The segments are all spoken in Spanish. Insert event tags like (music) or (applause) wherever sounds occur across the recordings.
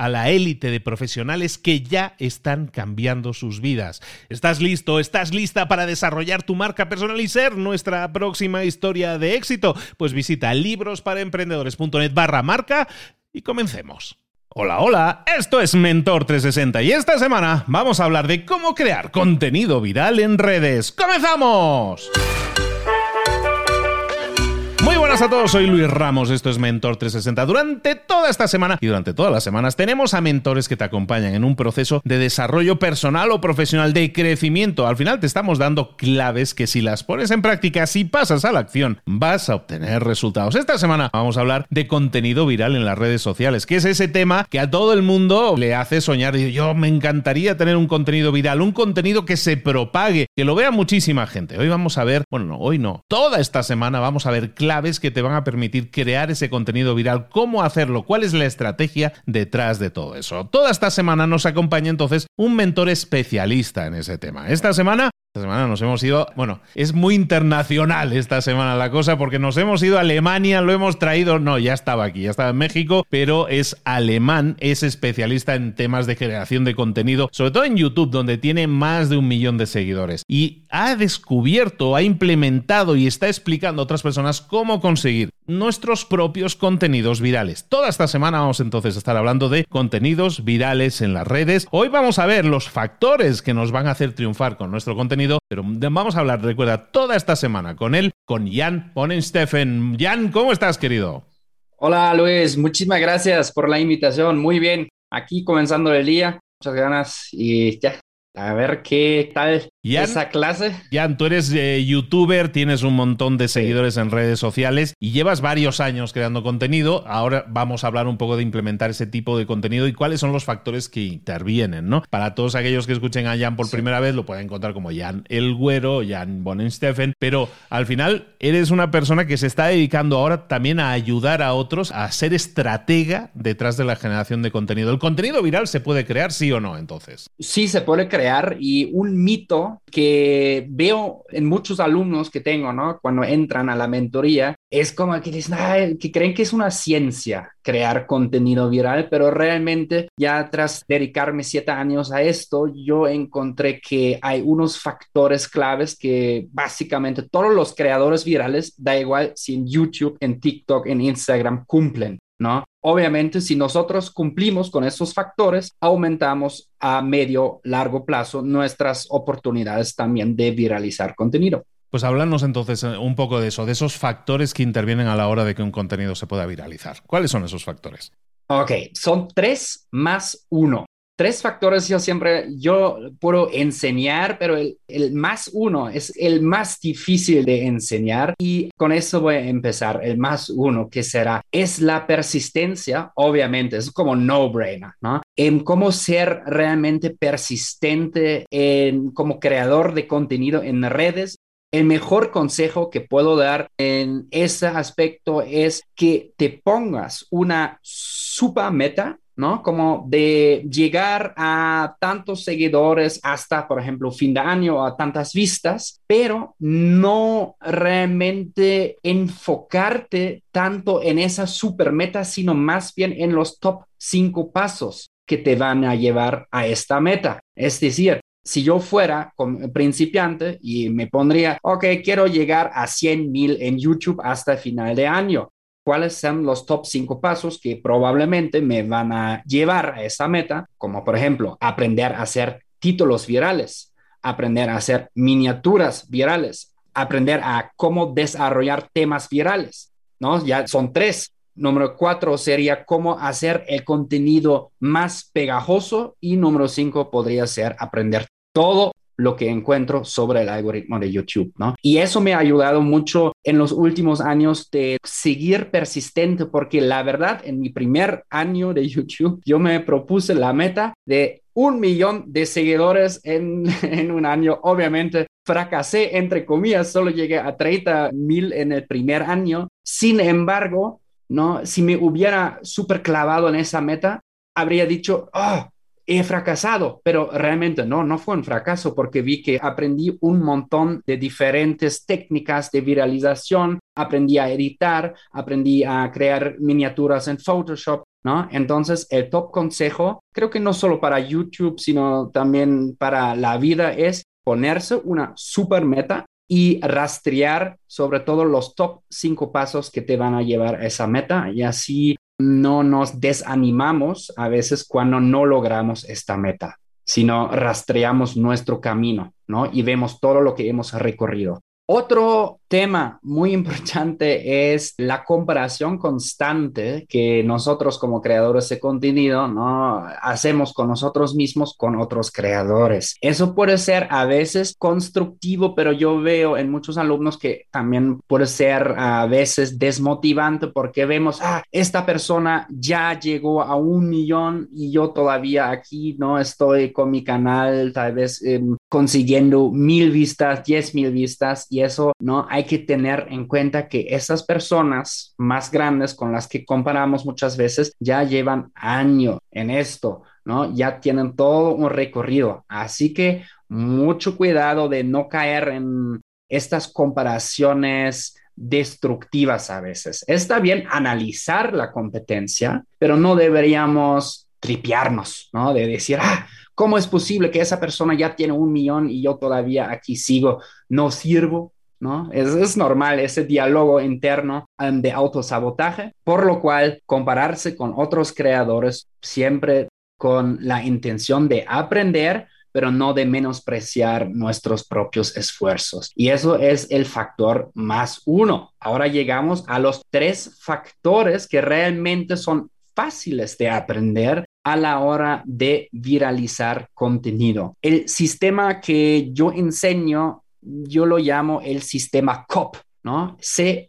a la élite de profesionales que ya están cambiando sus vidas. ¿Estás listo? ¿Estás lista para desarrollar tu marca personal y ser nuestra próxima historia de éxito? Pues visita librosparaemprendedores.net barra marca y comencemos. Hola, hola, esto es Mentor 360 y esta semana vamos a hablar de cómo crear contenido viral en redes. ¡Comenzamos! Buenas a todos, soy Luis Ramos, esto es Mentor 360. Durante toda esta semana y durante todas las semanas tenemos a mentores que te acompañan en un proceso de desarrollo personal o profesional de crecimiento. Al final te estamos dando claves que si las pones en práctica, si pasas a la acción, vas a obtener resultados. Esta semana vamos a hablar de contenido viral en las redes sociales, que es ese tema que a todo el mundo le hace soñar. Yo me encantaría tener un contenido viral, un contenido que se propague, que lo vea muchísima gente. Hoy vamos a ver, bueno, no, hoy no, toda esta semana vamos a ver claves que te van a permitir crear ese contenido viral, cómo hacerlo, cuál es la estrategia detrás de todo eso. Toda esta semana nos acompaña entonces un mentor especialista en ese tema. Esta semana esta semana nos hemos ido, bueno, es muy internacional esta semana la cosa porque nos hemos ido a Alemania, lo hemos traído, no, ya estaba aquí, ya estaba en México, pero es alemán, es especialista en temas de generación de contenido, sobre todo en YouTube, donde tiene más de un millón de seguidores. Y ha descubierto, ha implementado y está explicando a otras personas cómo conseguir nuestros propios contenidos virales. Toda esta semana vamos entonces a estar hablando de contenidos virales en las redes. Hoy vamos a ver los factores que nos van a hacer triunfar con nuestro contenido, pero vamos a hablar, recuerda, toda esta semana con él, con Jan Stephen. Jan, ¿cómo estás, querido? Hola, Luis. Muchísimas gracias por la invitación. Muy bien. Aquí comenzando el día. Muchas ganas y ya, a ver qué tal esa clase. Jan, tú eres eh, youtuber, tienes un montón de seguidores en redes sociales y llevas varios años creando contenido. Ahora vamos a hablar un poco de implementar ese tipo de contenido y cuáles son los factores que intervienen, ¿no? Para todos aquellos que escuchen a Jan por primera vez, lo pueden encontrar como Jan el Güero, Jan Bonensteffen, pero al final eres una persona que se está dedicando ahora también a ayudar a otros a ser estratega detrás de la generación de contenido. ¿El contenido viral se puede crear, sí o no, entonces? Sí, se puede crear y un mito que veo en muchos alumnos que tengo, ¿no? Cuando entran a la mentoría, es como que dicen, que creen que es una ciencia crear contenido viral, pero realmente ya tras dedicarme siete años a esto, yo encontré que hay unos factores claves que básicamente todos los creadores virales, da igual si en YouTube, en TikTok, en Instagram, cumplen. ¿No? Obviamente, si nosotros cumplimos con esos factores, aumentamos a medio, largo plazo nuestras oportunidades también de viralizar contenido. Pues háblanos entonces eh, un poco de eso, de esos factores que intervienen a la hora de que un contenido se pueda viralizar. ¿Cuáles son esos factores? Ok, son tres más uno tres factores yo siempre, yo puedo enseñar, pero el, el, más uno es el más difícil de enseñar y con eso voy a empezar. El más uno que será, es la persistencia, obviamente, es como no-brainer, ¿no? En cómo ser realmente persistente en, como creador de contenido en redes El mejor consejo que puedo dar en ese aspecto es que te pongas una super meta ¿no? Como de llegar a tantos seguidores hasta, por ejemplo, fin de año, a tantas vistas, pero no realmente enfocarte tanto en esa super meta, sino más bien en los top cinco pasos que te van a llevar a esta meta. Es decir, si yo fuera principiante y me pondría, ok, quiero llegar a 100 mil en YouTube hasta final de año, cuáles son los top cinco pasos que probablemente me van a llevar a esa meta, como por ejemplo aprender a hacer títulos virales, aprender a hacer miniaturas virales, aprender a cómo desarrollar temas virales, ¿no? Ya son tres. Número cuatro sería cómo hacer el contenido más pegajoso y número cinco podría ser aprender todo lo que encuentro sobre el algoritmo de YouTube, ¿no? Y eso me ha ayudado mucho en los últimos años de seguir persistente, porque la verdad, en mi primer año de YouTube, yo me propuse la meta de un millón de seguidores en, (laughs) en un año. Obviamente, fracasé, entre comillas, solo llegué a 30 mil en el primer año. Sin embargo, ¿no? Si me hubiera súper clavado en esa meta, habría dicho, oh, he fracasado, pero realmente no, no fue un fracaso porque vi que aprendí un montón de diferentes técnicas de viralización, aprendí a editar, aprendí a crear miniaturas en Photoshop, ¿no? Entonces, el top consejo, creo que no solo para YouTube, sino también para la vida, es ponerse una super meta y rastrear sobre todo los top cinco pasos que te van a llevar a esa meta y así no nos desanimamos a veces cuando no logramos esta meta, sino rastreamos nuestro camino, ¿no? Y vemos todo lo que hemos recorrido. Otro tema muy (laughs) importante es la comparación constante que nosotros como creadores de contenido no hacemos con nosotros mismos con otros creadores. Eso puede ser a veces constructivo, pero yo veo en muchos alumnos que también puede ser a veces desmotivante porque vemos, ah, esta persona ya llegó a un millón y yo todavía aquí no estoy con mi canal tal vez eh, consiguiendo mil vistas, diez mil vistas y eso no hay que tener en cuenta que esas personas más grandes con las que comparamos muchas veces ya llevan años en esto, ¿no? Ya tienen todo un recorrido. Así que mucho cuidado de no caer en estas comparaciones destructivas a veces. Está bien analizar la competencia, pero no deberíamos tripearnos, ¿no? De decir, ah, ¿cómo es posible que esa persona ya tiene un millón y yo todavía aquí sigo, no sirvo, Es, normal ese diálogo interno um, de autosabotaje, por lo cual compararse con otros creadores siempre con la intención de aprender, pero no de menospreciar nuestros propios esfuerzos. Y eso es el factor más uno. Ahora llegamos a los tres factores que realmente son fáciles de aprender a la hora de viralizar contenido. El sistema que yo enseño yo lo llamo el sistema COP, ¿no?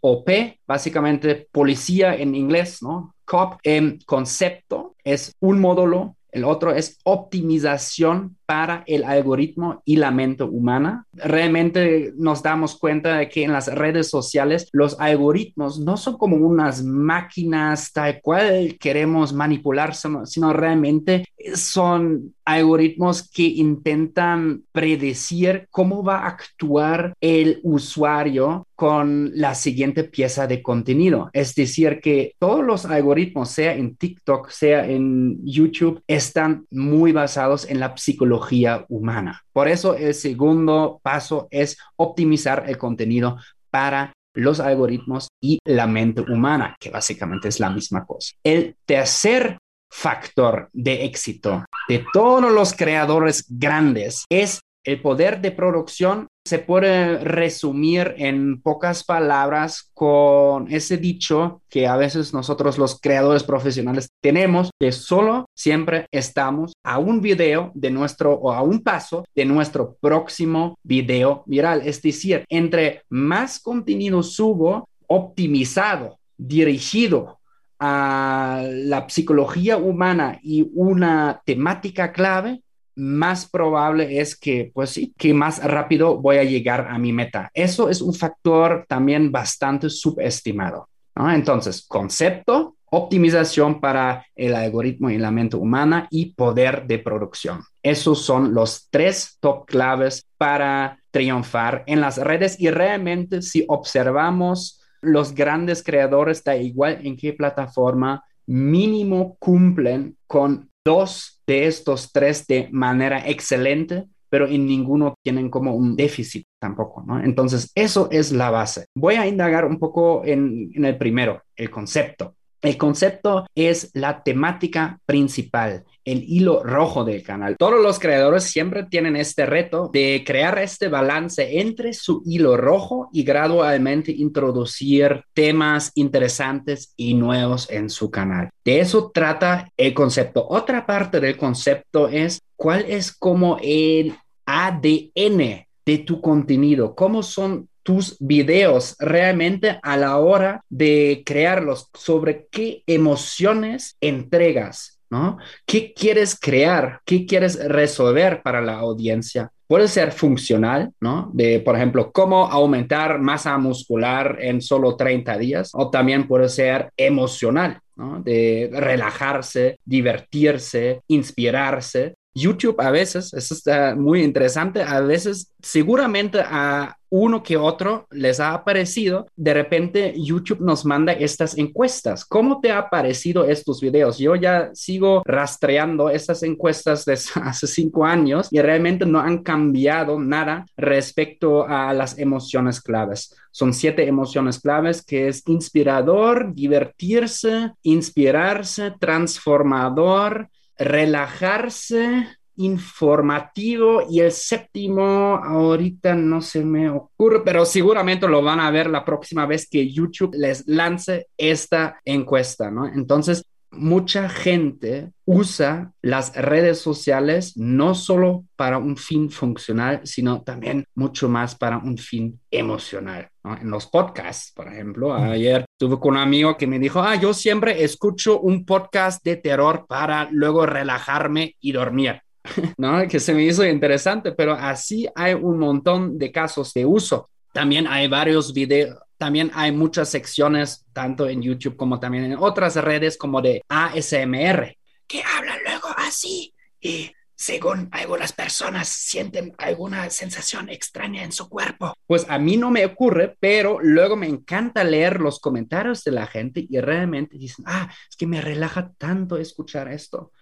COP, básicamente policía en inglés, ¿no? COP en concepto es un módulo el otro es optimización para el algoritmo y la mente humana. Realmente nos damos cuenta de que en las redes sociales los algoritmos no son como unas máquinas tal cual queremos manipular, sino realmente son algoritmos que intentan predecir cómo va a actuar el usuario con la siguiente pieza de contenido. Es decir, que todos los algoritmos, sea en TikTok, sea en YouTube, están muy basados en la psicología humana. Por eso el segundo paso es optimizar el contenido para los algoritmos y la mente humana, que básicamente es la misma cosa. El tercer factor de éxito de todos los creadores grandes es el poder de producción se puede resumir en pocas palabras con ese dicho que a veces nosotros los creadores profesionales tenemos, que solo siempre estamos a un video de nuestro o a un paso de nuestro próximo video viral. Es decir, entre más contenido subo optimizado, dirigido a la psicología humana y una temática clave, más probable es que, pues sí, que más rápido voy a llegar a mi meta. Eso es un factor también bastante subestimado. Entonces, concepto, optimización para el algoritmo y la mente humana y poder de producción. Esos son los tres top claves para triunfar en las redes y realmente si observamos los grandes creadores, da igual en qué plataforma, mínimo cumplen con dos de estos tres de manera excelente, pero en ninguno tienen como un déficit tampoco, ¿no? Entonces, eso es la base. Voy a indagar un poco en, en el primero, el concepto. El concepto es la temática principal, el hilo rojo del canal. Todos los creadores siempre tienen este reto de crear este balance entre su hilo rojo y gradualmente introducir temas interesantes y nuevos en su canal. De eso trata el concepto. Otra parte del concepto es cuál es como el ADN de tu contenido, cómo son tus videos realmente a la hora de crearlos, sobre qué emociones entregas, ¿no? ¿Qué quieres crear? ¿Qué quieres resolver para la audiencia? Puede ser funcional, ¿no? De, por ejemplo, cómo aumentar masa muscular en solo 30 días, o también puede ser emocional. De relajarse, divertirse, inspirarse. YouTube a veces, eso está muy interesante, a veces seguramente a uno que otro les ha aparecido, de repente YouTube nos manda estas encuestas. ¿Cómo te ha parecido estos videos? Yo ya sigo rastreando estas encuestas desde (laughs) hace cinco años y realmente no han cambiado nada respecto a las emociones claves. Son siete emociones claves que es inspirador, divertirse, inspirarse, transformador, relajarse, informativo y el séptimo ahorita no se me ocurre, pero seguramente lo van a ver la próxima vez que YouTube les lance esta encuesta, ¿no? Entonces, mucha gente usa las redes sociales no solo para un fin funcional, sino también mucho más para un fin emocional. En los podcasts, por ejemplo, ayer tuve con un amigo que me dijo, ah, yo siempre escucho un podcast de terror para luego relajarme y dormir. (laughs) ¿no? Que se me hizo interesante, pero así hay un montón de casos de uso. También hay varios videos, también hay muchas secciones, tanto en YouTube como también en otras redes, como de ASMR, que hablan luego así y según algunas personas sienten alguna sensación extraña en su cuerpo. Pues a mí no me ocurre, pero luego me encanta leer los comentarios de la gente y realmente dicen, ah, es que me relaja tanto escuchar esto.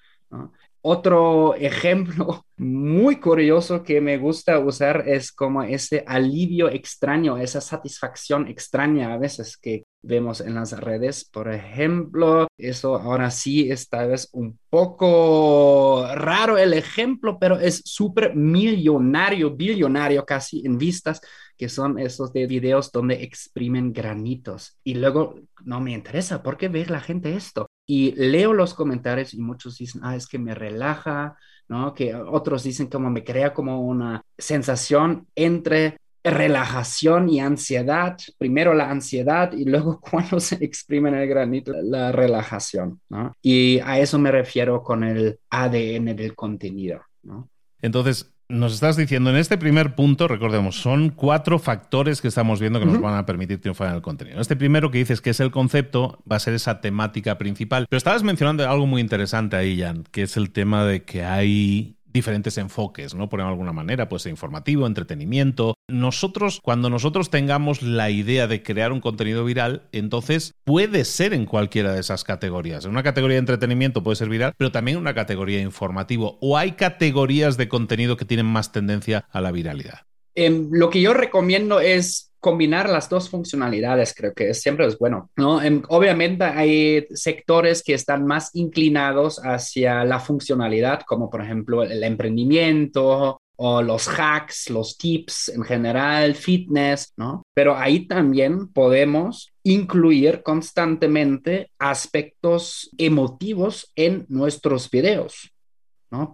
Otro ejemplo (laughs) muy curioso que me gusta usar es como ese alivio extraño, esa satisfacción extraña a veces que vemos en las redes. Por ejemplo, eso ahora sí es tal vez un poco raro el ejemplo, pero es súper millonario, billonario casi en vistas, que son esos de videos donde exprimen granitos. Y luego no me interesa, ¿por qué ve la gente esto? Y leo los comentarios y muchos dicen, ah, es que me relaja, ¿no? Que otros dicen como me crea como una sensación entre relajación y ansiedad. Primero la ansiedad y luego (laughs) cuando se exprime en el granito la relajación, ¿no? Y a eso me refiero con el ADN del contenido, ¿no? Entonces, nos estás diciendo en este primer punto, recordemos, son cuatro factores que estamos viendo que nos van a permitir triunfar en el contenido. Este primero que dices que es el concepto va a ser esa temática principal. Pero estabas mencionando algo muy interesante ahí, Jan, que es el tema de que hay diferentes enfoques, ¿no? Por alguna manera, pues informativo, entretenimiento. Nosotros, cuando nosotros tengamos la idea de crear un contenido viral, entonces puede ser en cualquiera de esas categorías. En una categoría de entretenimiento puede ser viral, pero también en una categoría informativo. ¿O hay categorías de contenido que tienen más tendencia a la viralidad? Em, lo que yo recomiendo es combinar las dos funcionalidades creo que siempre es bueno, ¿no? Em, obviamente hay sectores que están más inclinados hacia la funcionalidad, como por ejemplo el emprendimiento o los hacks, los tips en general, fitness, ¿no? Pero ahí también podemos incluir constantemente aspectos emotivos en nuestros videos.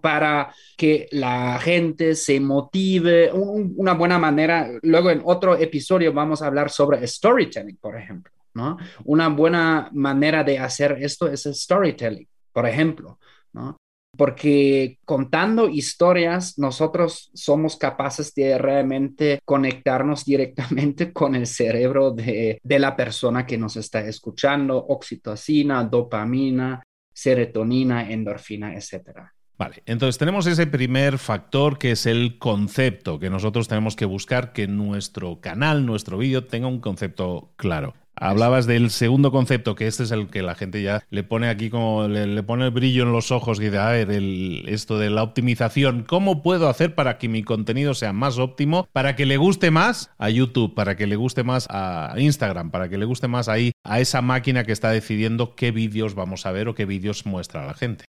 Para que la gente se motive, una buena manera, luego en otro episodio vamos a hablar sobre storytelling, por ejemplo, ¿no? Una buena manera de hacer esto es el storytelling, por ejemplo, ¿no? porque contando historias nosotros somos capaces de realmente conectarnos directamente (laughs) con el cerebro de, de la persona que nos está escuchando, oxitocina, dopamina, serotonina, endorfina, etcétera. Vale, entonces tenemos ese primer factor que es el concepto, que nosotros tenemos que buscar que nuestro canal, nuestro vídeo tenga un concepto claro. Hablabas del segundo concepto, que este es el que la gente ya le pone aquí como le, pone el brillo en los ojos y dice, a ver, el, esto de la optimización, ¿cómo puedo hacer para que mi contenido sea más óptimo, para que le guste más a YouTube, para que le guste más a Instagram, para que le guste más ahí a esa máquina que está decidiendo qué vídeos vamos a ver o qué vídeos muestra a la gente?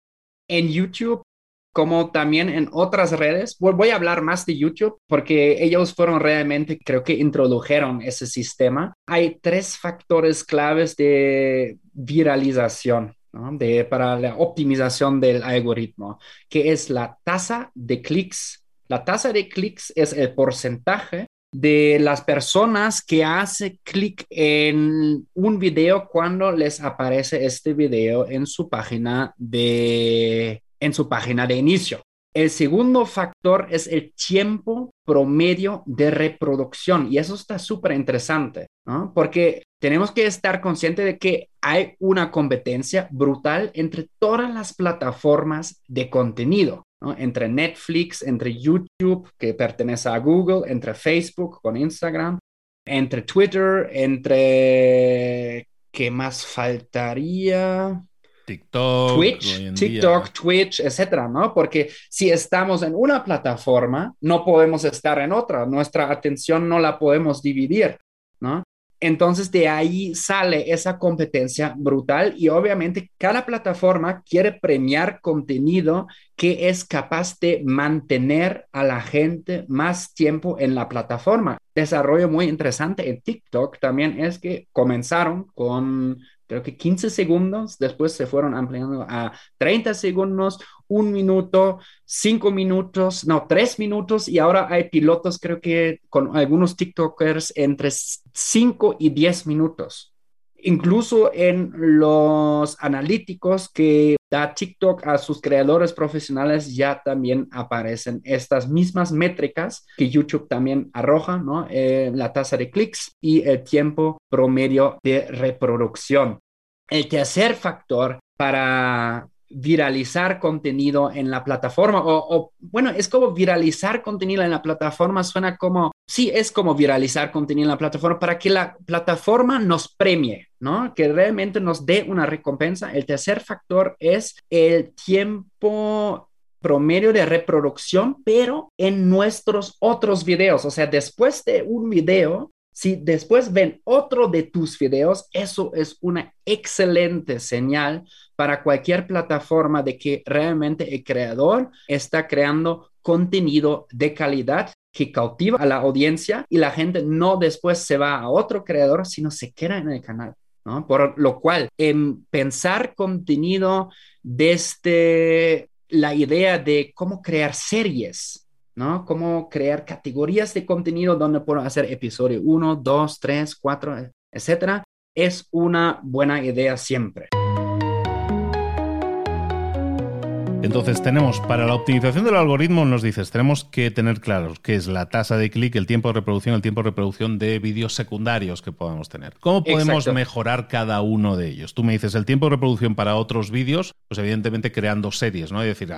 En YouTube como también en otras redes. Voy a hablar más de YouTube porque ellos fueron realmente, creo que introdujeron ese sistema. Hay tres factores claves de viralización. De, para la optimización del algoritmo, que es la tasa de clics. La tasa de clics es el porcentaje de las personas que hace clic en un video cuando les aparece este video en su página de en su página de inicio. El segundo factor es el tiempo promedio de reproducción y eso está súper interesante, ¿no? Porque tenemos que estar conscientes de que hay una competencia brutal entre todas las plataformas de contenido. Entre Netflix, entre YouTube, que pertenece a Google, entre Facebook con Instagram, entre Twitter, entre... ¿Qué más faltaría? TikTok, Twitch, TikTok, Twitch, etcétera, ¿no? Porque si estamos en una plataforma, no podemos estar en otra, nuestra atención no la podemos dividir, ¿no? Entonces de ahí sale esa competencia brutal y obviamente cada plataforma quiere premiar contenido que es capaz de mantener a la gente más tiempo en la plataforma. Desarrollo muy interesante en TikTok también es que comenzaron con creo que 15 segundos, después se fueron ampliando a 30 segundos, un minuto, cinco minutos, no, tres minutos y ahora hay pilotos, creo que con algunos TikTokers entre 5 y 10 minutos. Incluso en los analíticos que da TikTok a sus creadores profesionales ya también aparecen estas mismas métricas que YouTube también arroja, ¿no? Eh, la tasa de clics y el tiempo promedio de reproducción. El tercer factor para viralizar contenido en la plataforma o, bueno, es como viralizar contenido en la plataforma, suena como, sí, es como viralizar contenido en la plataforma para que la plataforma nos premie, ¿no? Que realmente nos dé una recompensa. El tercer factor es el tiempo promedio de reproducción, pero en nuestros otros videos, o sea, después de un video, si después ven otro de tus videos, eso es una excelente señal para cualquier plataforma de que realmente el creador está creando contenido de calidad que cautiva a la audiencia y la gente no después se va a otro creador, sino se queda en el canal. ¿no? Por lo cual, en pensar contenido desde la idea de cómo crear series, ¿no? Cómo crear categorías de contenido donde puedo hacer episodio 1, 2, 3, 4, etcétera, es una buena idea siempre. Entonces tenemos, para la optimización del algoritmo, nos dices, tenemos que tener claro qué es la tasa de clic, el tiempo de reproducción, el tiempo de reproducción de vídeos secundarios que podemos tener. ¿Cómo podemos mejorar cada uno de ellos? Tú me dices, el tiempo de reproducción para otros vídeos, pues evidentemente creando series, ¿no? Es decir,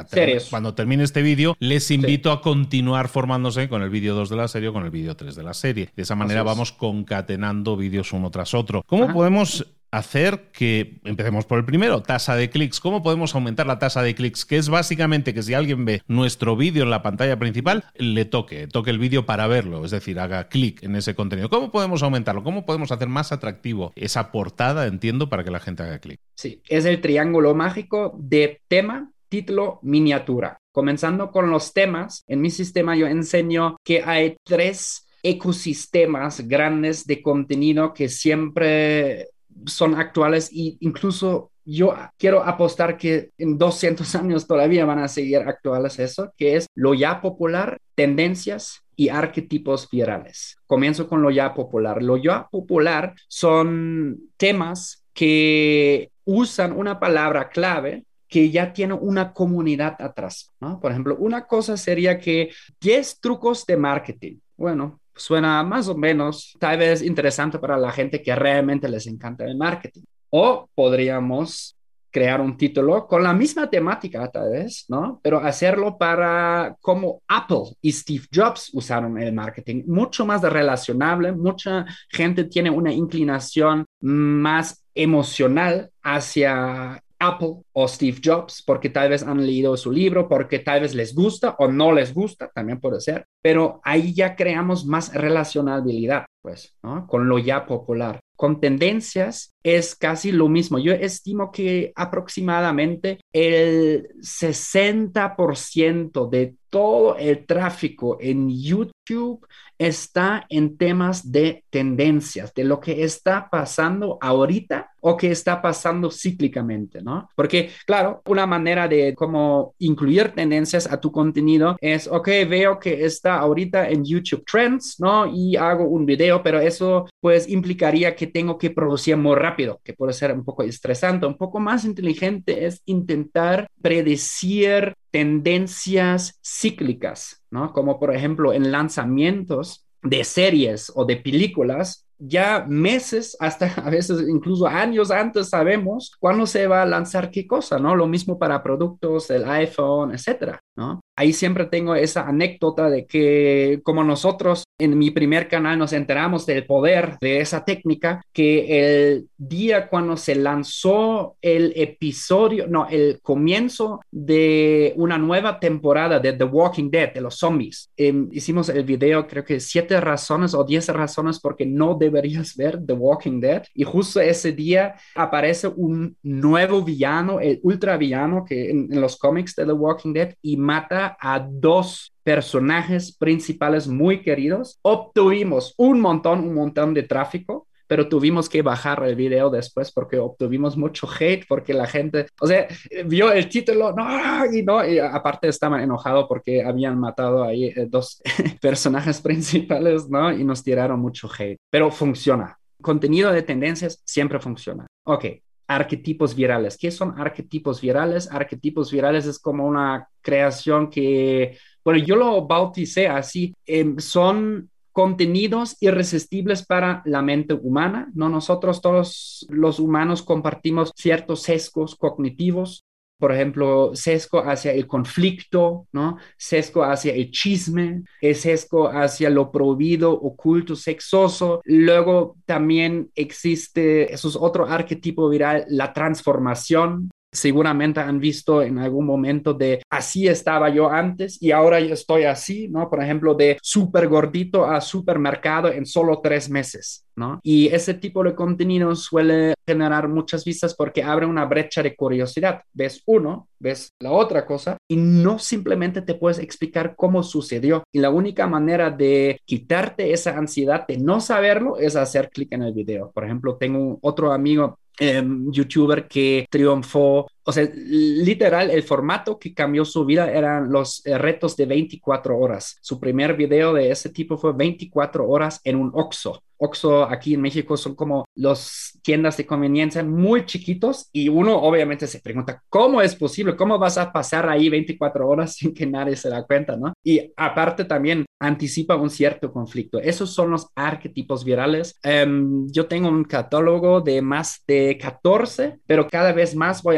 cuando termine este vídeo, les invito a continuar formándose con el vídeo 2 de la serie o con el vídeo 3 de la serie. De esa manera vamos concatenando vídeos uno tras otro. ¿Cómo podemos hacer que, empecemos por el primero, tasa de clics. ¿Cómo podemos aumentar la tasa de clics? Que es básicamente que si alguien ve nuestro vídeo en la pantalla principal, le toque, toque el vídeo para verlo, es decir, haga clic en ese contenido. ¿Cómo podemos aumentarlo? ¿Cómo podemos hacer más atractivo esa portada, entiendo, para que la gente haga clic? Sí, es el triángulo mágico de tema, título, miniatura. Comenzando con los temas, en mi sistema yo enseño que hay tres ecosistemas grandes de contenido que siempre son actuales e incluso yo quiero apostar que en 200 años todavía van a seguir actuales eso, que es lo ya popular, tendencias y arquetipos virales. Comienzo con lo ya popular. Lo ya popular son temas que usan una palabra clave que ya tiene una comunidad atrás, ¿no? Por ejemplo, una cosa sería que 10 trucos de marketing. Bueno, suena más o menos tal vez interesante para la gente que realmente les encanta el marketing. O podríamos crear un título con la misma temática tal vez, ¿no? Pero hacerlo para cómo Apple y Steve Jobs usaron el marketing, mucho más relacionable, mucha gente tiene una inclinación más emocional hacia Apple o Steve Jobs, porque tal vez han leído su libro, porque tal vez les gusta o no les gusta, también puede ser, pero ahí ya creamos más relacionabilidad, pues, ¿no? Con lo ya popular. Con tendencias es casi lo mismo. Yo estimo que aproximadamente el 60% de todo el tráfico en YouTube está en temas de tendencias, de lo que está pasando ahorita o que está pasando cíclicamente, ¿no? Porque, claro, una manera de cómo incluir tendencias a tu contenido es, ok, veo que está ahorita en YouTube Trends, ¿no? Y hago un video, pero eso pues implicaría que tengo que producir muy rápido, que puede ser un poco estresante. Un poco más inteligente es intentar predecir tendencias cíclicas, ¿no? Como por ejemplo en lanzamientos de series o de películas, ya meses, hasta (laughs) a veces incluso años antes sabemos cuándo se va a lanzar qué cosa, ¿no? Lo mismo para productos del iPhone, etcétera, ¿no? Ahí siempre tengo esa anécdota de que como nosotros en mi primer canal nos enteramos del poder de esa técnica, que el día cuando se lanzó el episodio, no, el comienzo de una nueva temporada de The Walking Dead, de los zombies, em, hicimos el video, creo que siete razones o diez razones porque no deberías ver The Walking Dead. Y justo ese día aparece un nuevo villano, el ultra villano que en, en los cómics de The Walking Dead y mata a dos personajes principales muy queridos. Obtuvimos un montón, un montón de tráfico, pero tuvimos que bajar el video después porque obtuvimos mucho hate, porque la gente, o sea, vio el título, no, y no, y aparte estaban enojados porque habían matado ahí eh, dos (laughs) personajes principales, ¿no? Y nos tiraron mucho hate, pero funciona. Contenido de tendencias siempre funciona. Ok, arquetipos virales. ¿Qué son arquetipos virales? Arquetipos virales es como una creación que bueno, yo lo bauticé así. Em, son contenidos irresistibles para la mente humana, ¿no? Nosotros todos los humanos compartimos ciertos sesgos cognitivos, por ejemplo, sesgo hacia el conflicto, ¿no? Sesgo hacia el chisme, el sesgo hacia lo prohibido, oculto, sexoso. Luego también existe, eso es otro arquetipo viral, la transformación, seguramente han visto en algún momento de así estaba yo antes y ahora yo estoy así, ¿no? Por ejemplo, de súper gordito a supermercado en solo tres meses, ¿no? Y ese tipo de contenido suele generar muchas vistas porque abre una brecha de curiosidad. Ves uno, ves la otra cosa y no simplemente te puedes explicar cómo sucedió. Y la única manera de quitarte esa ansiedad de no saberlo es hacer clic en el video. Por ejemplo, tengo otro amigo Em, youtuber que triunfó. O sea, literal, el formato que cambió su vida eran los eh, retos de 24 horas. Su primer video de ese tipo fue 24 horas en un Oxxo. Oxxo aquí en México son como los tiendas de conveniencia muy chiquitos y uno obviamente se pregunta, ¿cómo es posible? ¿Cómo vas a pasar ahí 24 horas (laughs) sin que nadie se da cuenta, no? Y aparte también anticipa un cierto conflicto. Esos son los arquetipos virales. Um, yo tengo un catálogo de más de 14, pero cada vez más voy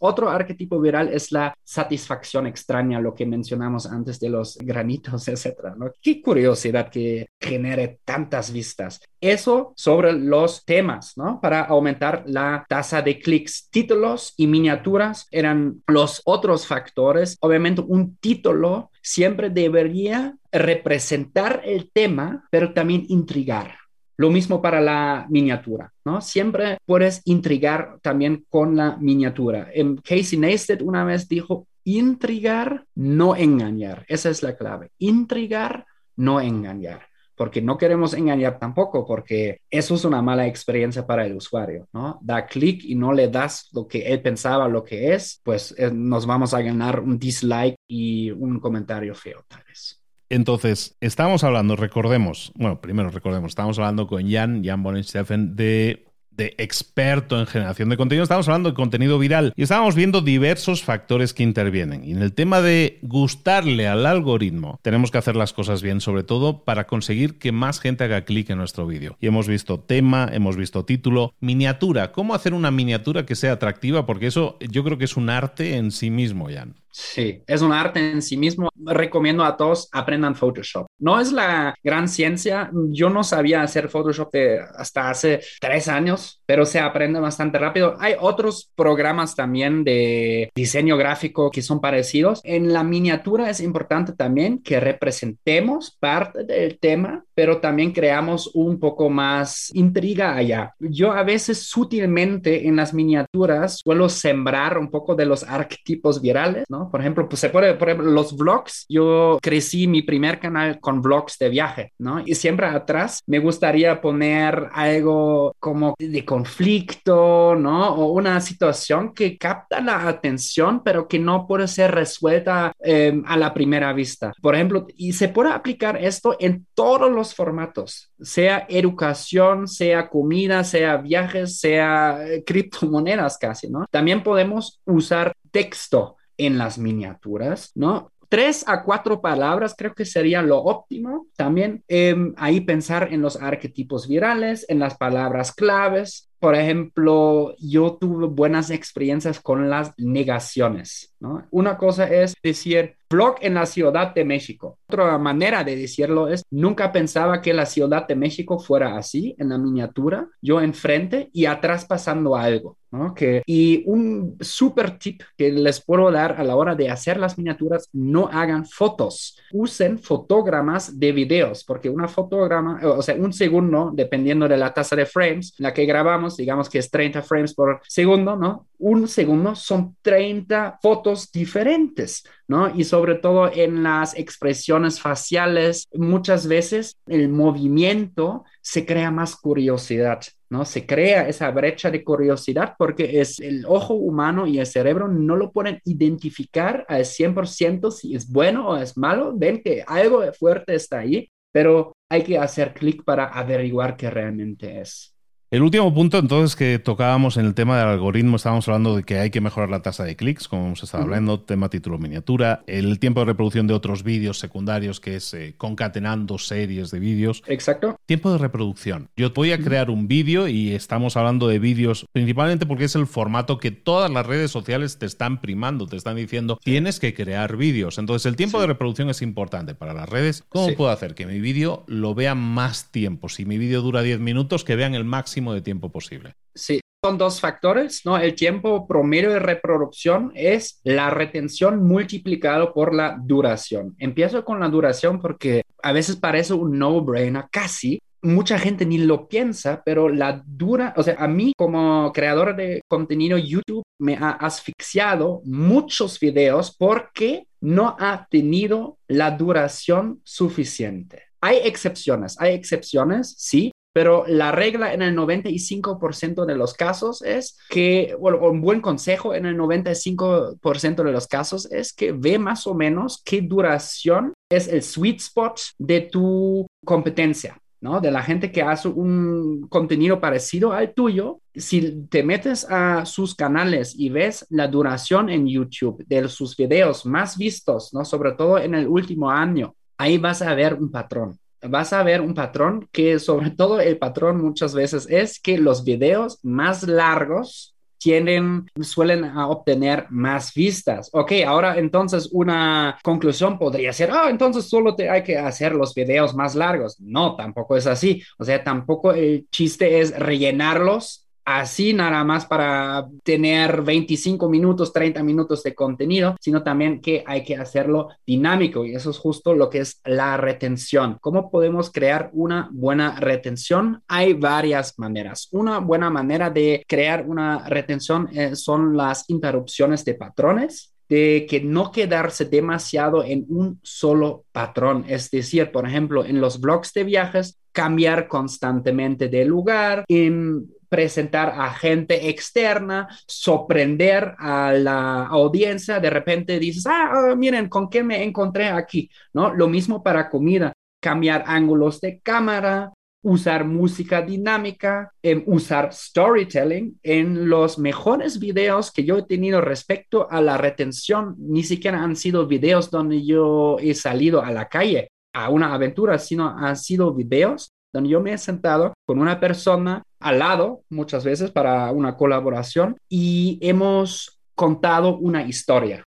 Otro arquetipo viral es la satisfacción extraña, lo que mencionamos antes de los granitos, (laughs) etcétera. Qué curiosidad que genere tantas vistas eso sobre los temas, ¿no? Para aumentar la tasa de clics. Títulos y miniaturas eran los otros factores. Obviamente un título siempre debería representar el tema, pero también intrigar. Lo mismo para la miniatura, ¿no? Siempre puedes intrigar también con la miniatura. Casey Neistat una vez dijo, intrigar, no engañar. Esa es la clave. Intrigar, no engañar porque no queremos engañar tampoco, porque eso es una mala experiencia para el usuario, ¿no? Da clic y no le das lo que él pensaba lo que es, pues eh, nos vamos a ganar un dislike y un comentario feo, tal vez. Entonces, estamos hablando, recordemos, bueno, primero recordemos, estamos hablando con Jan, Jan Bonensteffen, de de experto en generación de contenido, estamos hablando de contenido viral y estábamos viendo diversos factores que intervienen. Y en el tema de gustarle al algoritmo, tenemos que hacer las cosas bien, sobre todo para conseguir que más gente haga clic en nuestro vídeo. Y hemos visto tema, hemos visto título, miniatura, cómo hacer una miniatura que sea atractiva, porque eso yo creo que es un arte en sí mismo, Jan. Sí, es un arte en sí mismo. Recomiendo a todos aprendan Photoshop. No es la gran ciencia. Yo no sabía hacer Photoshop hasta hace tres años, pero se aprende bastante rápido. Hay otros programas también de diseño gráfico que son parecidos. En la miniatura es importante también que representemos parte del tema, pero también creamos un poco más intriga allá. Yo a veces sutilmente en las miniaturas suelo sembrar un poco de los arquetipos virales, ¿no? Por ejemplo, pues se puede, por ejemplo, los vlogs. Yo crecí mi primer canal con vlogs de viaje, ¿no? Y siempre atrás me gustaría poner algo como de conflicto, ¿no? O una situación que capta la atención, pero que no puede ser resuelta em, a la primera vista. Por ejemplo, y se puede aplicar esto en todos los formatos, sea educación, sea comida, sea viajes, sea eh, criptomonedas casi, ¿no? También podemos usar texto en las miniaturas, ¿no? Tres a cuatro palabras creo que sería lo óptimo. También em, ahí pensar en los arquetipos virales, en las palabras claves. Por ejemplo, yo tuve buenas experiencias con las negaciones. ¿no? Una cosa es decir, blog en la Ciudad de México. Otra manera de decirlo es, nunca pensaba que la Ciudad de México fuera así, en la miniatura, yo enfrente y atrás pasando algo. Que, y un super tip que les puedo dar a la hora de hacer las miniaturas, no hagan fotos, usen fotogramas de videos, porque una fotograma, o sea, un segundo, dependiendo de la tasa de frames, la que grabamos, digamos que es 30 frames por segundo, ¿no? Un segundo son 30 fotos diferentes, ¿no? Y sobre todo en las expresiones faciales, muchas veces el movimiento se crea más curiosidad. ¿no? Se crea esa brecha de curiosidad porque es el ojo humano y el cerebro no lo pueden identificar al 100% si es bueno o es malo. Ven que algo fuerte está ahí, pero hay que hacer clic para averiguar qué realmente es. El último punto, entonces, que tocábamos en el tema del algoritmo, estábamos hablando de que hay que mejorar la tasa de clics, como hemos estado hablando, tema título miniatura, el tiempo de reproducción de otros vídeos secundarios, que es eh, concatenando series de vídeos. Exacto. Tiempo de reproducción. Yo voy a crear un vídeo y estamos hablando de vídeos principalmente porque es el formato que todas las redes sociales te están primando, te están diciendo, tienes que crear vídeos. Entonces, el tiempo de reproducción es importante para las redes. ¿Cómo puedo hacer que mi vídeo lo vea más tiempo? Si mi vídeo dura 10 minutos, que vean el máximo de tiempo posible. Sí, son dos factores, ¿no? El tiempo promedio de reproducción es la retención multiplicado por la duración. Empiezo con la duración porque a veces parece un no-brainer, casi. Mucha gente ni lo piensa, pero la dura, o sea, a mí como creador de contenido YouTube me ha asfixiado muchos videos porque no ha tenido la duración suficiente. Hay excepciones, hay excepciones, sí, pero la regla en el 95% de los casos es que, bueno, un buen consejo en el 95% de los casos es que ve más o menos qué duración es el sweet spot de tu competencia. ¿no? De la gente que hace un contenido parecido al tuyo, si te metes a sus canales y ves la duración en YouTube de sus videos más vistos, ¿no? Sobre todo en el último año, ahí vas a ver un patrón vas a ver un patrón que sobre todo el patrón muchas veces es que los videos más largos tienen, suelen obtener más vistas. Ok, ahora entonces una conclusión podría ser, ah, entonces solo te hay que hacer los videos más largos. No, tampoco es así. O sea, tampoco el chiste es rellenarlos así nada más para tener 25 minutos, 30 minutos de contenido, sino también que hay que hacerlo dinámico y eso es justo lo que es la retención. ¿Cómo podemos crear una buena retención? Hay varias maneras. Una buena manera de crear una retención eh, son las interrupciones de patrones de que no quedarse demasiado en un solo patrón. Es decir, por ejemplo, en los blogs de viajes, cambiar constantemente de lugar, en presentar a gente externa, sorprender a la audiencia, de repente dices, ah, ah, miren, ¿con qué me encontré aquí? ¿No? Lo mismo para comida, cambiar ángulos de cámara, usar música dinámica, em, usar storytelling en los mejores videos que yo he tenido respecto a la retención. Ni siquiera han sido videos donde yo he salido a la calle a una aventura, sino han sido videos donde yo me he sentado con una persona al lado muchas veces para una colaboración y hemos contado una historia,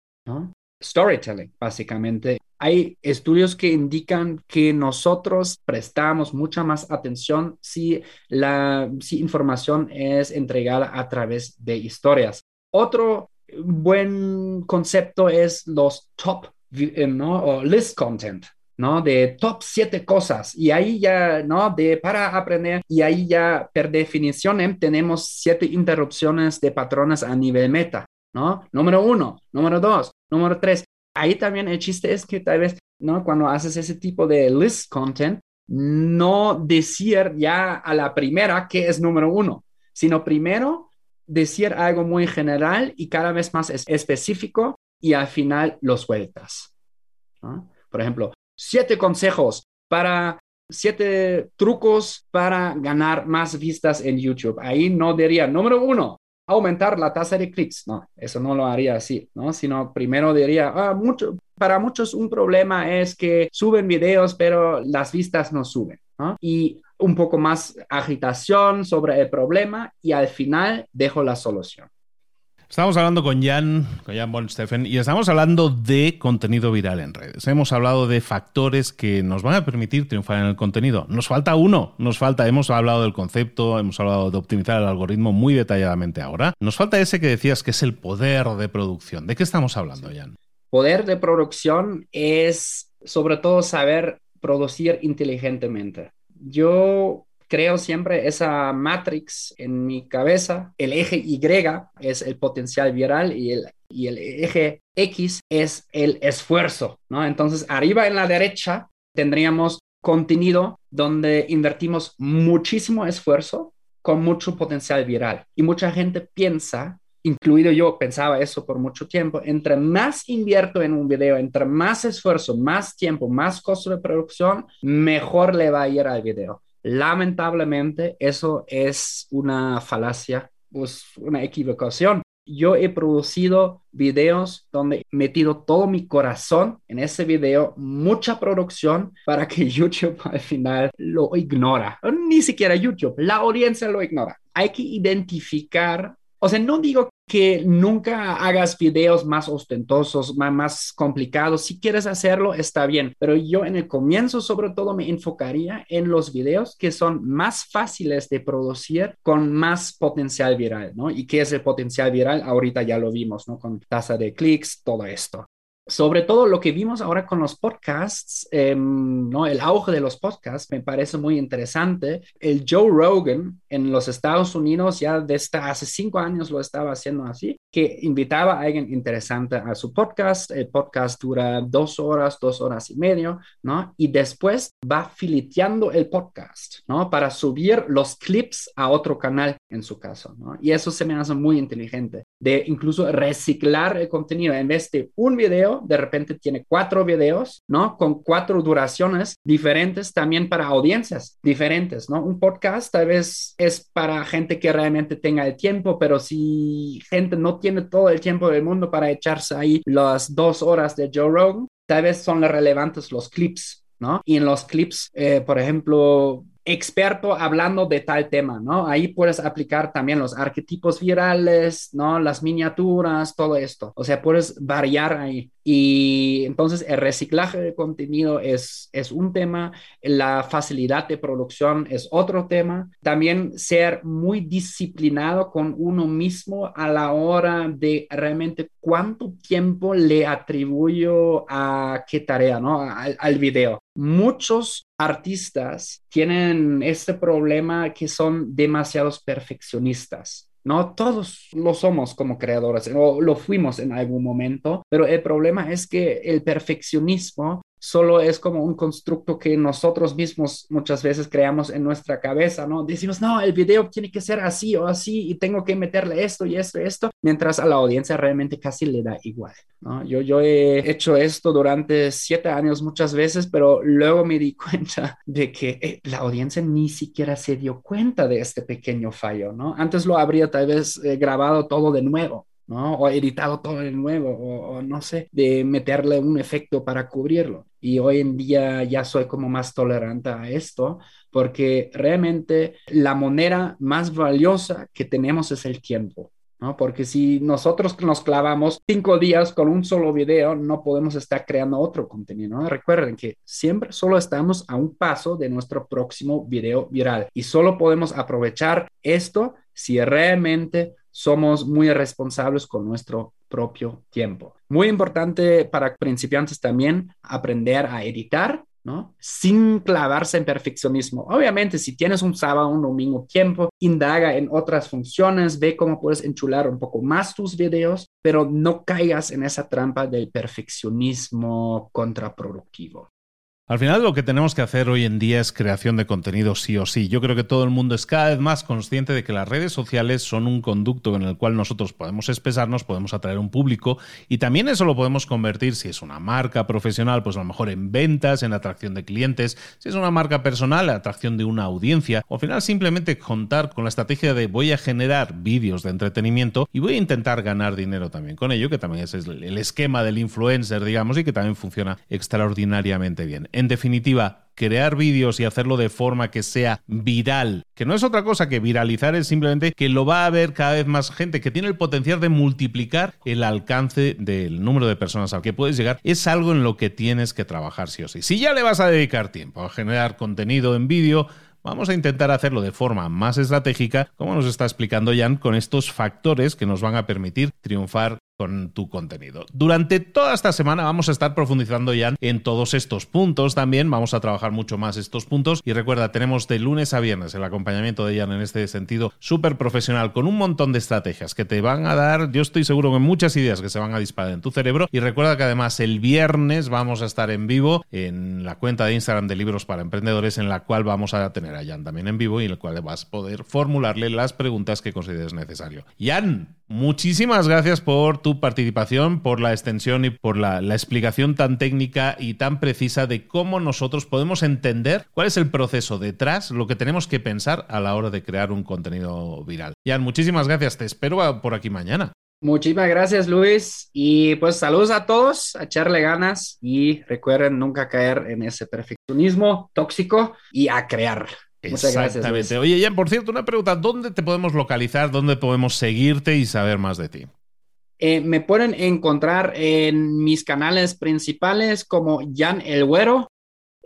Storytelling, básicamente. Hay estudios que indican que nosotros prestamos mucha más atención si la si información es entregada a través de historias. Otro buen concepto es los top, eh, ¿no? O list content. ¿No? De top siete cosas y ahí ya, ¿no? De para aprender y ahí ya, per definición, ¿eh? tenemos siete interrupciones de patrones a nivel meta, ¿no? Número uno, número dos, número tres. Ahí también el chiste es que tal vez, ¿no? Cuando haces ese tipo de list content, no decir ya a la primera que es número uno, sino primero decir algo muy general y cada vez más específico y al final lo sueltas. Por ejemplo, siete consejos para siete trucos para ganar más vistas en YouTube. Ahí no diría, número uno, aumentar la tasa de clics. No, eso no lo haría así, ¿no? Sino primero diría, ah, mucho, para muchos un problema es que suben videos, pero las vistas no suben. Y un poco más agitación sobre el problema y al final dejo la solución. Estamos hablando con Jan, con Jan von Steffen, y estamos hablando de contenido viral en redes. Hemos hablado de factores que nos van a permitir triunfar en el contenido. Nos falta uno, nos falta, hemos hablado del concepto, hemos hablado de optimizar el algoritmo muy detalladamente ahora. Nos falta ese que decías que es el poder de producción. ¿De qué estamos hablando, Jan? Poder de producción es sobre todo saber producir inteligentemente. Yo creo siempre esa matrix en mi cabeza. El eje Y es el potencial viral y el, y el eje X es el esfuerzo, ¿no? Entonces, arriba en la derecha tendríamos contenido donde invertimos muchísimo esfuerzo con mucho potencial viral. Y mucha gente piensa, incluido yo, pensaba eso por mucho tiempo, entre más invierto en un video, entre más esfuerzo, más tiempo, más costo de producción, mejor le va a ir al video. Lamentablemente, eso es una falacia, pues una equivocación. Yo he producido videos donde he metido todo mi corazón en ese video, mucha producción para que (laughs) YouTube al final lo ignora. Ni siquiera YouTube, la audiencia lo ignora. Hay que identificar o sea, no digo que nunca hagas videos más ostentosos, más, complicados. Si quieres hacerlo, está bien. Pero yo en el comienzo, sobre todo, me enfocaría en los videos que son más fáciles de producir con más potencial viral, ¿no? ¿Y qué es el potencial viral? Ahorita ya lo vimos, ¿no? Con tasa de clics, todo esto sobre todo lo que vimos ahora con los podcasts, em, ¿no? el auge de los podcasts me parece muy interesante. El Joe Rogan en los Estados Unidos ya desde hace cinco años lo estaba haciendo así, que invitaba a alguien interesante a su podcast. El podcast dura dos horas, dos horas y medio, ¿no? Y después va filiteando el podcast, ¿no? Para subir los clips a otro canal en su caso, ¿no? Y eso se me hace muy inteligente, de incluso reciclar el contenido. En vez de un video, de repente tiene cuatro videos, ¿no? Con cuatro duraciones diferentes también para audiencias diferentes, ¿no? Un podcast tal vez es para gente que realmente tenga el tiempo, pero si gente no tiene todo el tiempo del mundo para echarse ahí las dos horas de Joe Rogan, tal vez son relevantes los clips, ¿no? Y en los clips, eh, por ejemplo, experto hablando de tal tema, ¿no? Ahí puedes aplicar también los arquetipos virales, ¿no? Las miniaturas, todo esto. O sea, puedes variar ahí. Y entonces el reciclaje de contenido es, es un tema, la facilidad de producción es otro tema. También ser muy disciplinado con uno mismo a la hora de realmente cuánto tiempo le atribuyo a qué tarea, ¿no? Al, al video. Muchos artistas tienen este problema que son demasiados perfeccionistas. ¿no? Todos lo somos como creadores, o lo fuimos en algún momento, pero el problema es que el perfeccionismo solo es como un constructo que nosotros mismos muchas veces creamos en nuestra cabeza, ¿no? Decimos, no, el video tiene que ser así o así y tengo que meterle esto y esto y esto, mientras a la audiencia realmente casi le da igual, ¿no? Yo, yo he hecho esto durante siete años muchas veces, pero luego me di (laughs) cuenta de que eh, la audiencia ni siquiera se dio cuenta de este pequeño fallo, ¿no? Antes lo habría tal vez eh, grabado todo de nuevo, ¿no? O editado todo de nuevo, o, no sé, de meterle un efecto para cubrirlo. Y hoy en día ya soy como más tolerante a esto, porque realmente la moneda más valiosa que tenemos es el tiempo. ¿no? Porque si nosotros nos clavamos cinco días con un solo video, no podemos estar creando otro contenido. Recuerden que siempre solo estamos a un paso de nuestro próximo video viral y solo podemos aprovechar esto si realmente somos muy responsables con nuestro propio tiempo. Muy importante para principiantes también aprender a editar, ¿no? Sin clavarse en perfeccionismo. Obviamente, si tienes un sábado, un domingo tiempo, indaga en otras funciones, ve cómo puedes enchular un poco más tus videos, pero no caigas en esa trampa del perfeccionismo contraproductivo. Al final lo que tenemos que hacer hoy en día es creación de contenido sí o sí. Yo creo que todo el mundo es cada vez más consciente de que las redes sociales son un conducto en el cual nosotros podemos expresarnos, podemos atraer un público y también eso lo podemos convertir, si es una marca profesional, pues a lo mejor en ventas, en atracción de clientes, si es una marca personal, atracción de una audiencia. O al final simplemente contar con la estrategia de voy a generar vídeos de entretenimiento y voy a intentar ganar dinero también con ello, que también es el esquema del influencer, digamos, y que también funciona extraordinariamente bien en definitiva, crear vídeos y hacerlo de forma que sea viral, que no es otra cosa que viralizar, es simplemente que lo va a ver cada vez más gente, que tiene el potencial de multiplicar el alcance del número de personas al que puedes llegar, es algo en lo que tienes que trabajar sí o sí. Si ya le vas a dedicar tiempo a generar contenido en vídeo, Vamos a intentar hacerlo de forma más estratégica, como nos está explicando Jan, con estos factores que nos van a permitir triunfar con tu contenido. Durante toda esta semana vamos a estar profundizando ya en todos estos puntos también, vamos a trabajar mucho más estos puntos y recuerda, tenemos de lunes a viernes el acompañamiento de Jan en este sentido súper profesional con un montón de estrategias que te van a dar, yo estoy seguro que muchas ideas que se van a disparar en tu cerebro y recuerda que además el viernes vamos a estar en vivo en la cuenta de Instagram de Libros para Emprendedores en la cual vamos a tener a Jan también en vivo y en el cual vas a poder formularle las preguntas que consideres necesario. Jan, muchísimas gracias por tu participación, por la extensión y por la, explicación tan técnica y tan precisa de cómo nosotros podemos entender cuál es el proceso detrás, lo que tenemos que pensar a la hora de crear un contenido viral. Jan, muchísimas gracias. Te espero por aquí mañana. Muchísimas gracias, Luis. Y pues saludos a todos, a echarle ganas y recuerden nunca caer en ese perfeccionismo tóxico y a crear. Muchas gracias. Oye, Jan, por cierto, una pregunta: ¿dónde te podemos localizar? ¿Dónde podemos seguirte y saber más de ti? Eh, me pueden encontrar en mis canales principales como Jan El Güero.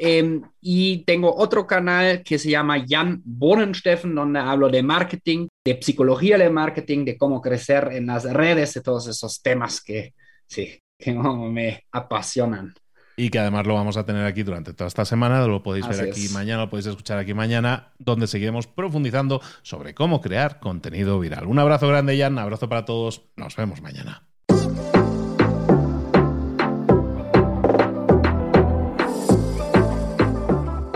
Em, y tengo otro canal que se llama Jan Bohnensteffen, donde hablo de marketing, de psicología de marketing, de cómo crecer en las redes, de todos esos temas que, sí, (laughs) que me apasionan y que además lo vamos a tener aquí durante toda esta semana. Lo podéis ver aquí mañana, lo podéis escuchar aquí mañana, donde seguiremos profundizando sobre cómo crear contenido viral. Un abrazo grande, Jan, un abrazo para todos. Nos vemos mañana.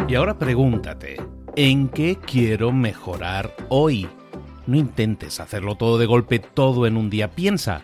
Y ahora pregúntate, ¿en qué quiero mejorar hoy? No intentes hacerlo todo de golpe, todo en un día. Piensa.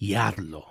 y.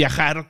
viajar